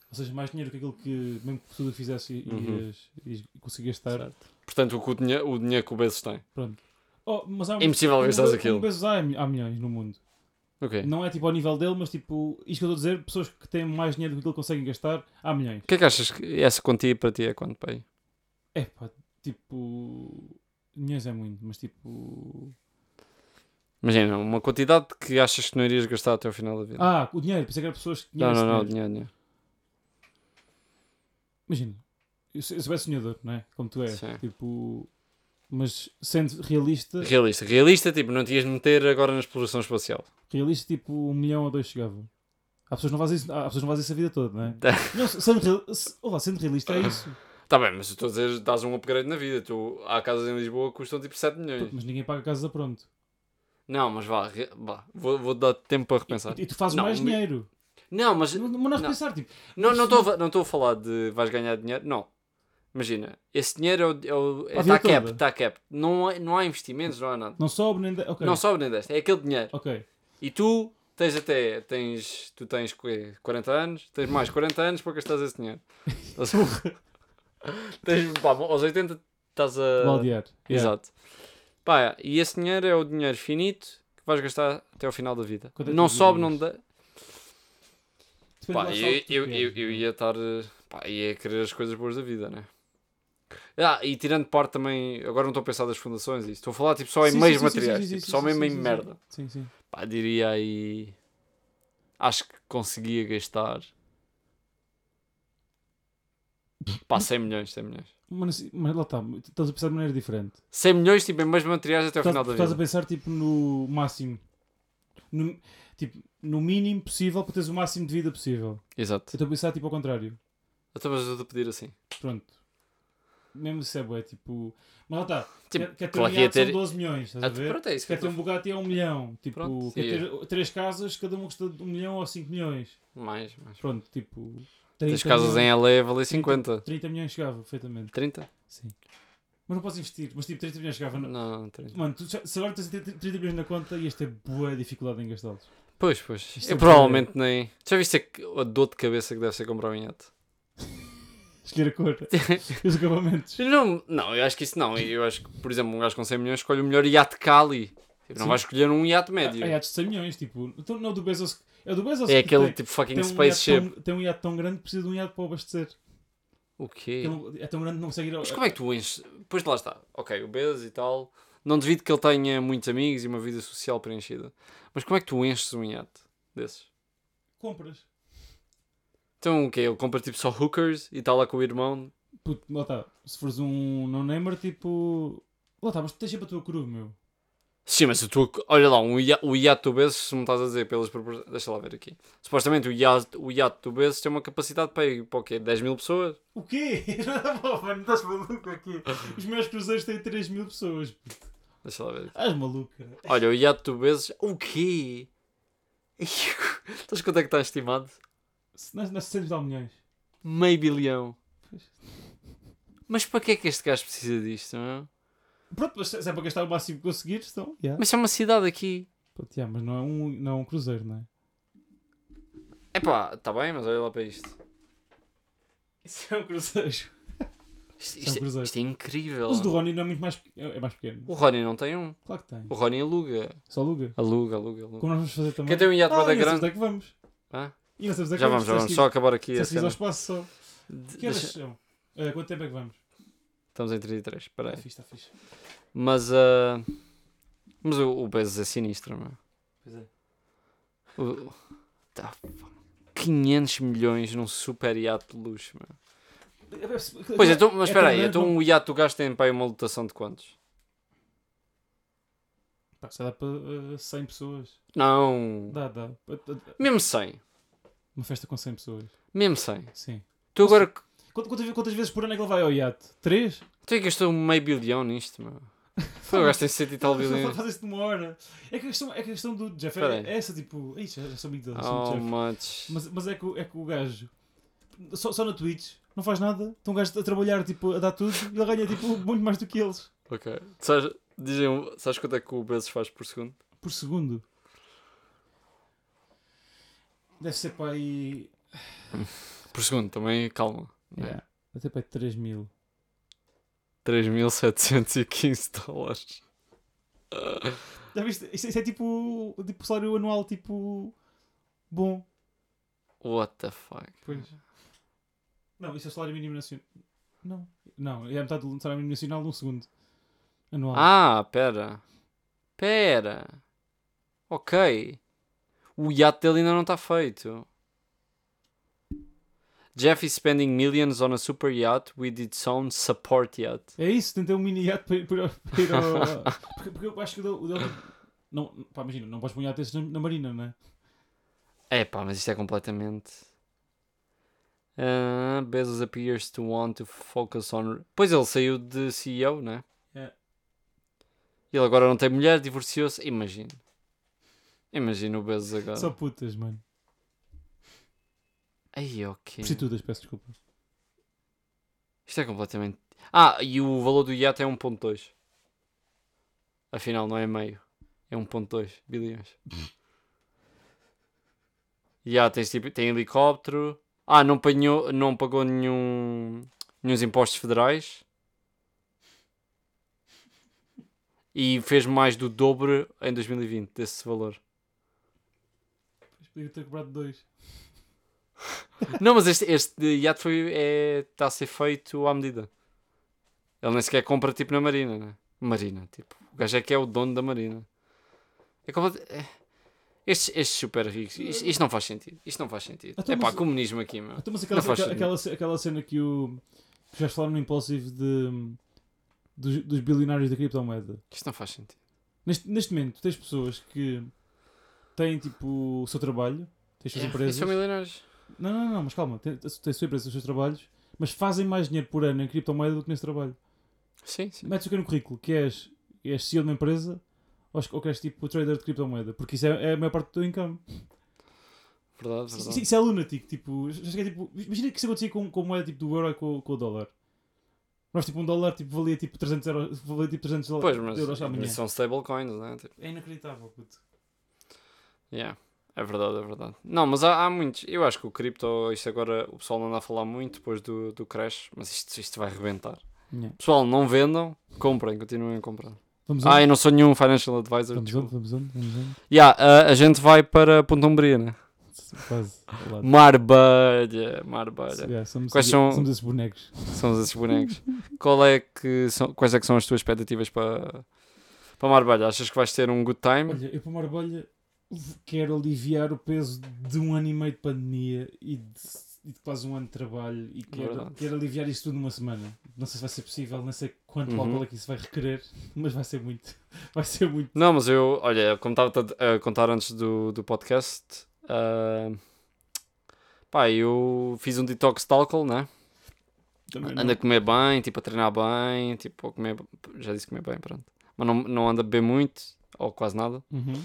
ou seja, mais dinheiro que aquilo que, mesmo que tudo fizesse e, Uhum. ias, ias conseguir estar. Certo. Portanto, o, o, dinheiro, o dinheiro que o Bezos tem. Pronto. Oh, mas há, É impossível gastares um, aquilo. Um Bezos há, há milhões no mundo. Ok. Não é tipo ao nível dele, mas tipo, isto que eu estou a dizer, pessoas que têm mais dinheiro do que ele conseguem gastar, há milhões. O que é que achas que essa quantia para ti é quanto, pai? É pá, tipo. Milhões é muito, mas tipo. Imagina, uma quantidade que achas que não irias gastar até ao final da vida. Ah, o dinheiro, pensei que era pessoas que não, não, não, dinheiro. dinheiro, dinheiro. Imagina, eu sou, eu sou bem sonhador, não é? Como tu és. Sim. Tipo, mas sendo realista, Realista. Realista, tipo, não te ias meter agora na exploração espacial. realista, tipo, um milhão ou dois chegava. Há pessoas que não fazem isso, há pessoas não fazem isso a vida toda, não é? Tá. Não, sendo, real, olá, sendo realista é isso. Tá bem, mas estou a dizer, dás um upgrade na vida. Tu, há casas em Lisboa que custam tipo 7 milhões. Mas ninguém paga casa pronto. Não, mas vá, vá vou, vou dar tempo para repensar. E, e tu fazes Não, mais mi- dinheiro. Não, mas Não, mas não é não. repensar, tipo, não não estou a- não estou a falar de vais ganhar dinheiro. Não. Imagina, esse dinheiro é o. É vida está cap, está cap. Não, há- não há investimentos, não há nada. não sobe nem. de- Ok. Não sobe nem deste, é aquele dinheiro. Ok. E tu tens até. Tens, tu tens quê? 40 anos, tens mais 40 anos para gastar esse dinheiro. Tens, pá, aos 80 estás a. Baldear. Yeah. Exato. Pá, e esse dinheiro é o dinheiro finito que vais gastar até ao final da vida. Quanto é não tu sobe, não. Depende Pá, eu, eu, eu, eu ia estar. eh, Pá, ia querer as coisas boas da vida, né? Ah, e tirando parte também. Agora não estou a pensar das fundações isso. Estou a falar tipo, só em Sim, meios sim, materiais. sim, tipo, só mesmo em merda. Sim, sim. Pá, diria aí. Acho que conseguia gastar. Pá, 100 milhões, 100 milhões. Mas, mas lá está, estás a pensar de maneira diferente. 100 milhões, tipo, em meios materiais até Estás, final da estás a vida. pensar tipo no máximo. No, tipo, no mínimo possível para teres o máximo de vida possível. Eu Exato. estou a pensar tipo ao contrário. Eu estou a pedir assim. Pronto. Mesmo se é bué, tipo. Mas lá está. Tipo, quer, ter um iate ter- são 12 milhões, estás a Ah, ver? pronto, é isso que Quer ter um Bugatti é 1 milhão. Tipo, Pronto, quer ter três casas, cada uma custa 1 milhão ou 5 milhões. Mais, mais. Pronto, tipo. Tens 30 casas em LA a valer 50. 30 milhões chegava, perfeitamente. 30? Sim. Mas não podes investir. Mas tipo, 30 milhões chegava. Não. Não, 30. Mano, tu, se agora tens 30 30 milhões na conta, ias ter boa dificuldade em gastá-los. Pois, pois. Isto Eu é provavelmente nem. Já viste a, a dor de cabeça que deve ser comprar um iate? Escolher a cor. e os acabamentos. Não, não, eu acho que isso não. Eu acho que, por exemplo, um gajo com 100 milhões escolhe o melhor iate Cali. Tipo, não vai escolher um iate médio. Há iates de 100 milhões, tipo. Então, não, do Bezos. É do Bezos. É que aquele tem, tipo fucking tem um, spaceship. tão, tem um iate tão grande que precisa de um iate para o abastecer. O quê? Ele é tão grande que não consegue ir ao. Mas como é que tu enches? Pois lá está. Ok, o Bezos e tal. Não devido que ele tenha muitos amigos e uma vida social preenchida. Mas como é que tu enches um iate desses? Compras. Então o quê? Ele compra tipo só hookers e está lá com o irmão. Puto, lá está. Se fores um no-namer, tipo. Lá está, mas tu tens sempre a tua cru, meu. Sim, mas tu, olha lá, um ia- o iate do Bezos, se me estás a dizer pelas proporções. Deixa lá ver aqui. Supostamente o iate, o iate do Bezos tem uma capacidade para, ir para o quê? 10 mil pessoas? O quê? Não, mano, estás maluco aqui. Os meus cruzeiros têm 3 mil pessoas. puto. Deixa lá ver. Estás maluca. Olha, o iate do Bezos. O quê? Estás quanto é que está estimado? Se Nós, nós 600 tal milhões. Meio bilhão. Pois. Mas para que é que este gajo precisa disto? Não? é? Pronto, mas se é para gastar o máximo que conseguires, então. Yeah. Mas é uma cidade aqui. Pronto, yeah, mas não é, um, não é um cruzeiro, não é? Epá, está bem, mas olha lá para isto. Isso é um cruzeiro. Isto, São isto- cruzeiros. isto é incrível. Mas o do Rony não é muito mais, é é mais pequeno. O Rony não tem um. Claro que tem. O Rony aluga. Só aluga. Aluga, aluga, aluga. Como nós vamos fazer também. Quem tem um iate ah, da grande. onde é que vamos. Hã? E não é Já vamos, já vamos. Só acabar aqui a Se ir ao cena. espaço só. De- Que horas deixa- são? Eh, quanto tempo é que vamos? Estamos em 33, espera Está aí. fixe, está fixe. Mas, ah, mas o, o Bezos é sinistro, meu. Pois é. O, tá, 500 milhões num super iate de luxo, meu. Pois é, então, mas espera aí, então o iate do gajo tem para aí uma lotação de quantos? Pá, se dá para eh, 100 pessoas. Não, Dá, dá. mesmo 100. Uma festa com 100 pessoas. Mesmo 100. Sim. Tu agora, Quantas, quantas, vezes por ano é que ele vai ao iate? Três? tu é que gastou meio bilhão nisto, meu. Foi, o gajo tem 100 e tal bilhões. Faz isso de uma hora. É que a questão, é que a questão do Jeff é, é essa, tipo... Ih, já, já sou sou Oh, muito Jeff. much. Mas, mas é, que, é que o gajo... Só, só na Twitch, não faz nada. Estão um gajo a trabalhar, tipo, a dar tudo. E ele ganha, tipo, muito mais do que eles. Ok. Sabes, dizem, sabes quanto é que o Bezos faz por segundo? Por segundo. Deve ser para aí... Por segundo, também, calma. Yeah. Deve ser para aí 3 mil. 3.715 dólares. Já viste? Isso, isso é tipo, tipo salário anual, tipo... Bom. What the fuck? Pois. Não, isso é salário mínimo nacional. Não. Não, é a metade do salário mínimo nacional num segundo. Anual. Ah, pera. Pera. Ok. O iate dele ainda não está feito. Jeff is spending millions on a super yacht with its own support yacht. É isso, tentei um mini iate para ir, para, ao. porque, porque eu acho que o dele. Não, pá, imagina, não podes pôr um iate desses na, na marina, não é? É pá, mas isto é completamente. Uh, Bezos appears to want to focus on. Pois ele saiu de CEO, né? É. Ele agora não tem mulher, divorciou-se. Imagina. Imagina o Bezos agora. Só putas, mano. Aí, ok. Prostitutas, peço desculpa. Isto é completamente. Ah, e o valor do iate é 1.2. Afinal, não é meio. É 1.2 bilhões. Já tens tipo, tem helicóptero. Ah, não, pagou, não pagou nenhum, nenhum impostos federais. E fez mais do dobro em 2020 desse valor. Podia ter cobrado dois. Não, mas este, este iate foi, é, está a ser feito à medida. Ele nem sequer compra tipo na Marina, né? Marina, tipo. O gajo é que é o dono da Marina. É complet... é... Estes, estes super ricos, isto, isto não faz sentido. Isto não faz sentido. Então, é pá, mas- comunismo aqui, meu. Então, mas aquela, Não aquela, aquela, aquela cena que o. que já falaram no Impulsive de. dos, dos bilionários da criptomoeda. Isto não faz sentido. Neste, neste momento, tens pessoas que têm tipo o seu trabalho, tens as suas Yeah, empresas. São milionários. Não, não, não, mas calma, tens, tens a sua empresa, os seus trabalhos, mas fazem mais dinheiro por ano em criptomoeda do que nesse trabalho. Sim, sim. Metes o que no currículo, que és, és CEO de uma empresa ou, ou que és tipo trader de criptomoeda, porque isso é, é a maior parte do teu income. Verdade, Isso, verdade. isso é lunático, tipo, já cheguei, tipo, imagina que isso acontecia com, com a moeda tipo, do euro e com, com o dólar. Nós, tipo, um dólar tipo, valia tipo 300 euros, valia tipo 300 Pois, mas, euros amanhã. são stablecoins, né? Tipo, É inacreditável, puto. Yeah. É verdade, é verdade. Não, mas há, há muitos. Eu acho que o cripto, isto agora, o pessoal não anda a falar muito depois do, do crash, mas isto, isto vai rebentar. Yeah. Pessoal, não vendam, comprem, continuem a comprar. Vamos Ah, onde? eu não sou nenhum financial advisor. Vamos onde? Vamos onde? Vamos onde? Yeah, a, a gente vai para Ponta Umbria, né? Quase. Marbelha, Marbelha. Yeah, somos, Quais são- somos esses bonecos. São esses bonecos. Qual é que são, quais é que são as tuas expectativas para, para Marbelha? Achas que vais ter um good time? Olha, eu para Marbelha quero aliviar o peso de um ano e meio de pandemia e de, e de quase um ano de trabalho e quero, Verdade. quero aliviar isso tudo numa semana. Não sei se vai ser possível, não sei quanto Uhum. álcool é que isso vai requerer, mas vai ser muito. Vai ser muito. Não, mas eu, olha, como estava a contar antes do, do podcast, ah, pá, eu fiz um detox de álcool, né? Também Anda a comer bem, tipo, a treinar bem, tipo, a comer, já disse comer bem, pronto. Mas não, não anda a beber muito, ou quase nada. Uhum.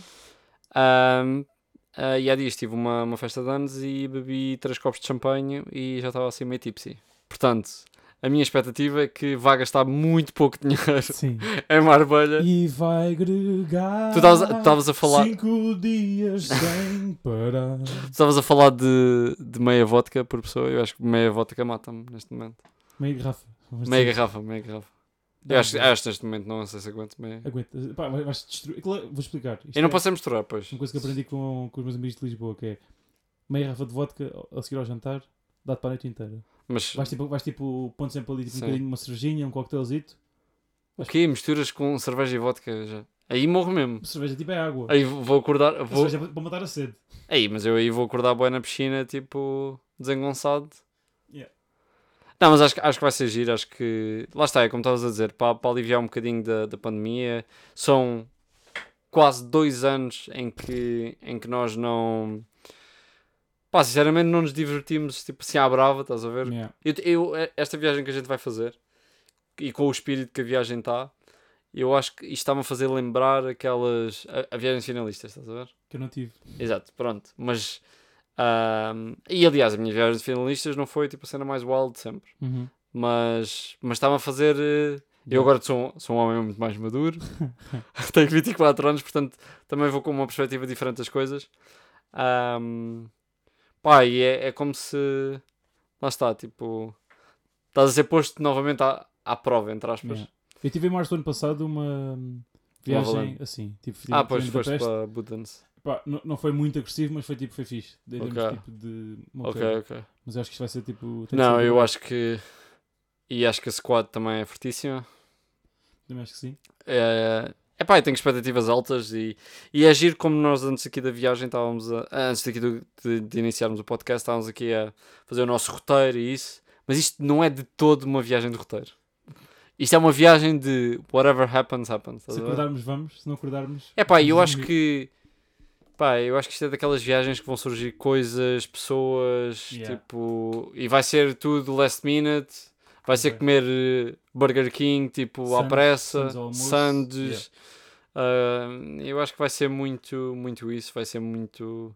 Ahm, ah, e há dias tive uma, uma festa de anos e bebi três copos de champanhe e já estava assim meio tipsy. Portanto, a minha expectativa é que vá gastar muito pouco dinheiro Sim. em Marbelha. E vai agregar. Tu estavas a- falar- Cinco dias sem parar. Tu Estavas a falar de, de meia vodka por pessoa. Eu acho que meia vodka mata-me neste momento. Meia garrafa. Meia garrafa, meia garrafa. Eu acho, acho que neste momento não sei se aguento meia. Aguenta. Pá, vai- vais destruir. Vou explicar. Isto Eu não é posso é misturar, pois. Uma coisa que aprendi com, com os meus amigos de Lisboa que é meia garrafa de vodka a seguir ao jantar, dá-te para a noite inteira. Mas Vais tipo, vais, tipo pondo sempre ali tipo, um bocadinho uma cervejinha, um coquetelzito. o quê? Misturas com cerveja e vodka já. Aí morro mesmo. Cerveja tipo é água. Aí vou acordar. Vou... cerveja é para matar a sede. Aí, mas eu aí vou acordar boa na piscina, tipo, desengonçado. Não, mas acho, que- acho que vai ser giro. Acho que. Lá está, é como estavas a dizer, para, para aliviar um bocadinho da, da pandemia. São quase dois anos em que, em que nós não. Pá, sinceramente não nos divertimos tipo assim à brava, estás a ver? Yeah. Eu, eu- esta viagem que a gente vai fazer e com o espírito que a viagem está, eu acho que isto está-me a fazer lembrar aquelas. A, a viagens finalistas, estás a ver? Que eu não tive. Exato, pronto. Mas. E aliás, a minha viagem de finalistas não foi tipo a cena mais wild de sempre. Uhum. Mas. Mas estava a fazer. eh, Eu agora sou, sou um homem muito mais maduro. Tenho 24 anos, portanto também vou com uma perspectiva diferente das coisas. Ahm, pá, e é, é como se. Lá está, tipo. Estás a ser posto novamente à, à prova, entre aspas. Yeah. Eu tive em março do ano passado uma viagem assim. Tipo, Ah, pois foste para Budens. Pá, não, não foi muito agressivo, mas foi tipo, foi fixe. Dei-lhe Ok. tipo de. uma Ok, coisa. ok. Mas eu acho que isto vai ser tipo. tem Não, ser eu bom. acho que. E acho que a squad também é fortíssima. Também acho que sim. É, epá, eu tenho expectativas altas e, e é giro como nós antes aqui da viagem estávamos a, antes daqui do- de, de iniciarmos o podcast estávamos aqui a fazer o nosso roteiro e isso, mas isto não é de todo uma viagem de roteiro. Isto é uma viagem de whatever happens, happens. estás Se a ver? acordarmos, vamos. Se não acordarmos. Epá, eu vamos acho que Pá, eu acho que isto é daquelas viagens que vão surgir coisas, pessoas, Yeah. tipo, e vai ser tudo last minute. Vai ser comer eh, Burger King, tipo, à Sandes, pressa, sandes ao almoço, sandes. Ah, eu acho que vai ser muito, muito isso, vai ser muito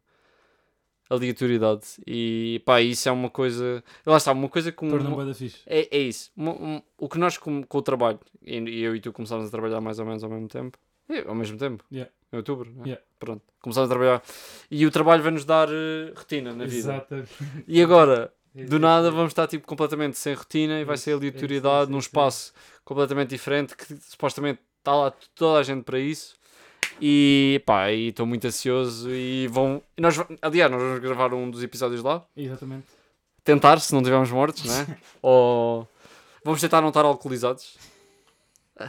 aleatoriedade. E pá, isso é uma coisa. Lá está, uma coisa com. Fixe. É, é isso. Uma- um- o que nós com, com o trabalho, e, e eu e tu começámos a trabalhar mais ou menos ao mesmo tempo. É, ao mesmo tempo. Yeah. Em outubro, né? Yeah. Pronto. Começámos a trabalhar. E o trabalho vai nos dar eh, rotina na vida. Exato. E agora, É do nada, vamos estar tipo, completamente sem rotina e vai ser é aleatoriedade isso, num espaço completamente diferente que supostamente está lá toda a gente para isso. E pá, e estou muito ansioso e vão. E nós, aliás, nós vamos gravar um dos episódios lá. Exatamente. Tentar, se não estivermos mortos, né? Ou vamos tentar não estar alcoolizados.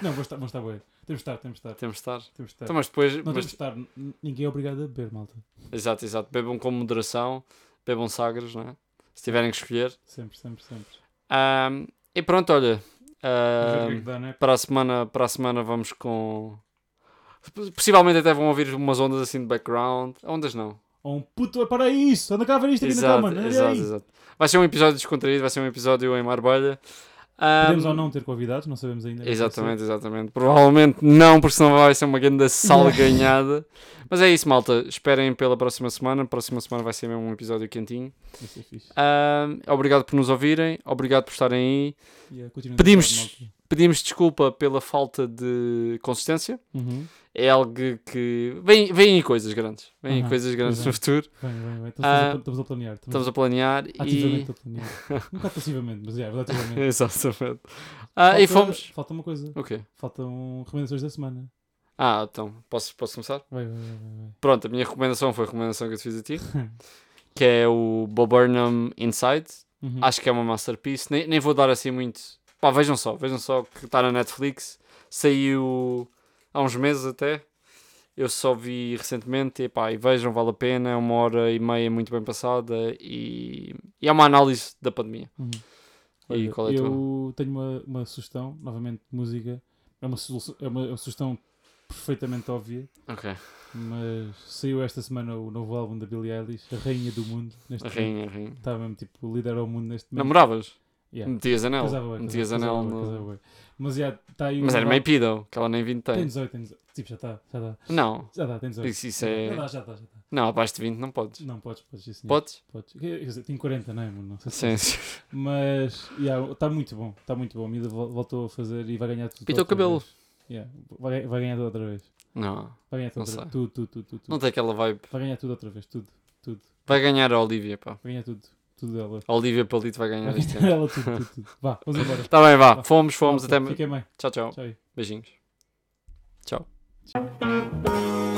Não, vamos estar, vamos estar bué. Temos de estar, temos de estar. Temos de estar. Temos de estar. Então, mas depois. não mas- temos de estar. Ninguém é obrigado a beber, malta. exato, exato. Bebam com moderação, bebam sagres, né? Se tiverem que escolher. Sempre, sempre, sempre. Ahm, e pronto, olha. Que é dá, né? para a semana para a semana vamos com possivelmente até vão ouvir umas ondas assim de background ondas não Ou um puto, para isso! Anda cá a ver isto aqui na exato, cama. Anda exato, exato. vai ser um episódio descontraído vai ser um episódio em Marbella Podemos ou não ter convidados, não sabemos ainda. Exatamente exatamente. Provavelmente não porque senão vai ser uma grande salganhada mas é isso malta. Esperem pela próxima semana. Próxima semana vai ser mesmo um episódio quentinho. Vai ser fixe. Ahm, obrigado por nos ouvirem. Obrigado por estarem aí. Yeah, Pedimos- pedimos desculpa pela falta de consistência. Uhum. É algo que. Vêm vem aí coisas grandes. Vêm Aham, coisas grandes no futuro. Bem, bem, bem. Estamos, Ah, a, estamos a planear. Estamos, Estamos a planear e. ativamente a planear. bocado passivamente, mas é, relativamente. Exatamente. Ah, e fomos. Falta uma coisa. O quê? Faltam recomendações da semana. Ah, então, posso, posso começar? Vai, vai, vai. Pronto, a minha recomendação foi a recomendação que eu te fiz a ti, que é o Bob Burnham Inside. Uhum. Acho que é uma masterpiece. Nem, nem vou dar assim muito. Pá, vejam só, vejam só que está na Netflix. Saiu há uns meses até. Eu só vi recentemente e, pá, e vejam, vale a pena. É uma hora e meia muito bem passada e, e é uma análise da pandemia. Uhum. E Olha, qual é eu tenho uma, uma sugestão, novamente música. É uma, solu- é uma sugestão perfeitamente óbvia, Ok, mas saiu esta semana o novo álbum da Billie Eilish, A Rainha do Mundo. Neste a rainha, a rainha. Está mesmo tipo lidera o mundo neste momento. Namoravas? Yeah. Metias anel? Casava bué, Metias casava- anel casava no... Mas já está aí. Mas era meio pedo, que ela nem 20 Tem tem. 18, tem 18. Tipo, já está, já está. Não, Já dá, tem 18. isso, isso é... Já está, já está. Não, abaixo de 20 não podes. Não, podes, podes, sim, senhor. Podes? Podes. Quer dizer, tenho 40, não é, mano? Não sei se Sim, sim. Mas, está muito bom, está muito bom. A miúda vol- voltou a fazer e vai ganhar tudo. Pintou o cabelo. Yeah, vai, vai ganhar tudo outra vez. Não, Vai ganhar tudo Não outra vez. Tudo, tudo, tudo, tudo. não tem aquela vibe. Vai ganhar tudo outra vez, tudo, tudo. Vai ganhar a Olivia, pá. Vai ganhar tudo, tudo dela. A Olivia Palito vai ganhar este ano. ela tudo, tudo, tudo. Vá, vamos embora. Tá bem, vá. Vá. Fomos, fomos. Malta, Até... Fiquem bem. Tchau, tchau. Tchau. Beijinhos. Tchau. Tchau.